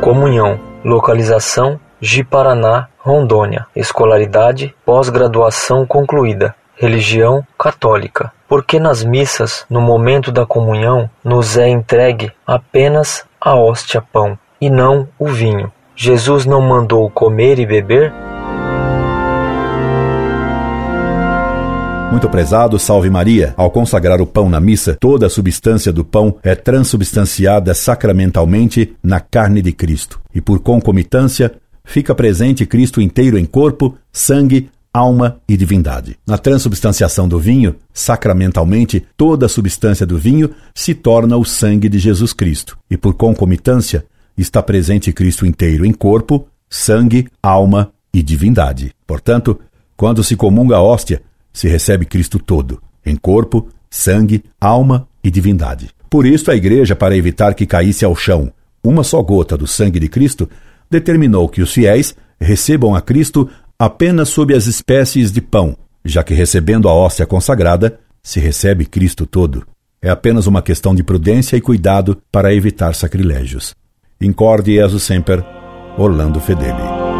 comunhão. Localização: Ji-Paraná, Rondônia. Escolaridade: pós-graduação concluída. Religião católica. Porque nas missas, no momento da comunhão, nos é entregue apenas a hóstia pão e não o vinho. Jesus não mandou comer e beber? Muito prezado, salve Maria. Ao consagrar o pão na missa, toda a substância do pão é transubstanciada sacramentalmente na carne de Cristo. E por concomitância, fica presente Cristo inteiro em corpo, sangue, alma e divindade. Na transubstanciação do vinho, sacramentalmente, toda a substância do vinho se torna o sangue de Jesus Cristo. E por concomitância, está presente Cristo inteiro em corpo, sangue, alma e divindade. Portanto, quando se comunga a hóstia, se recebe Cristo todo, em corpo, sangue, alma e divindade. Por isso, a Igreja, para evitar que caísse ao chão uma só gota do sangue de Cristo, determinou que os fiéis recebam a Cristo apenas sob as espécies de pão, já que recebendo a hóstia consagrada, se recebe Cristo todo. É apenas uma questão de prudência e cuidado para evitar sacrilégios. Incorde Jesus Semper, Orlando Fedeli.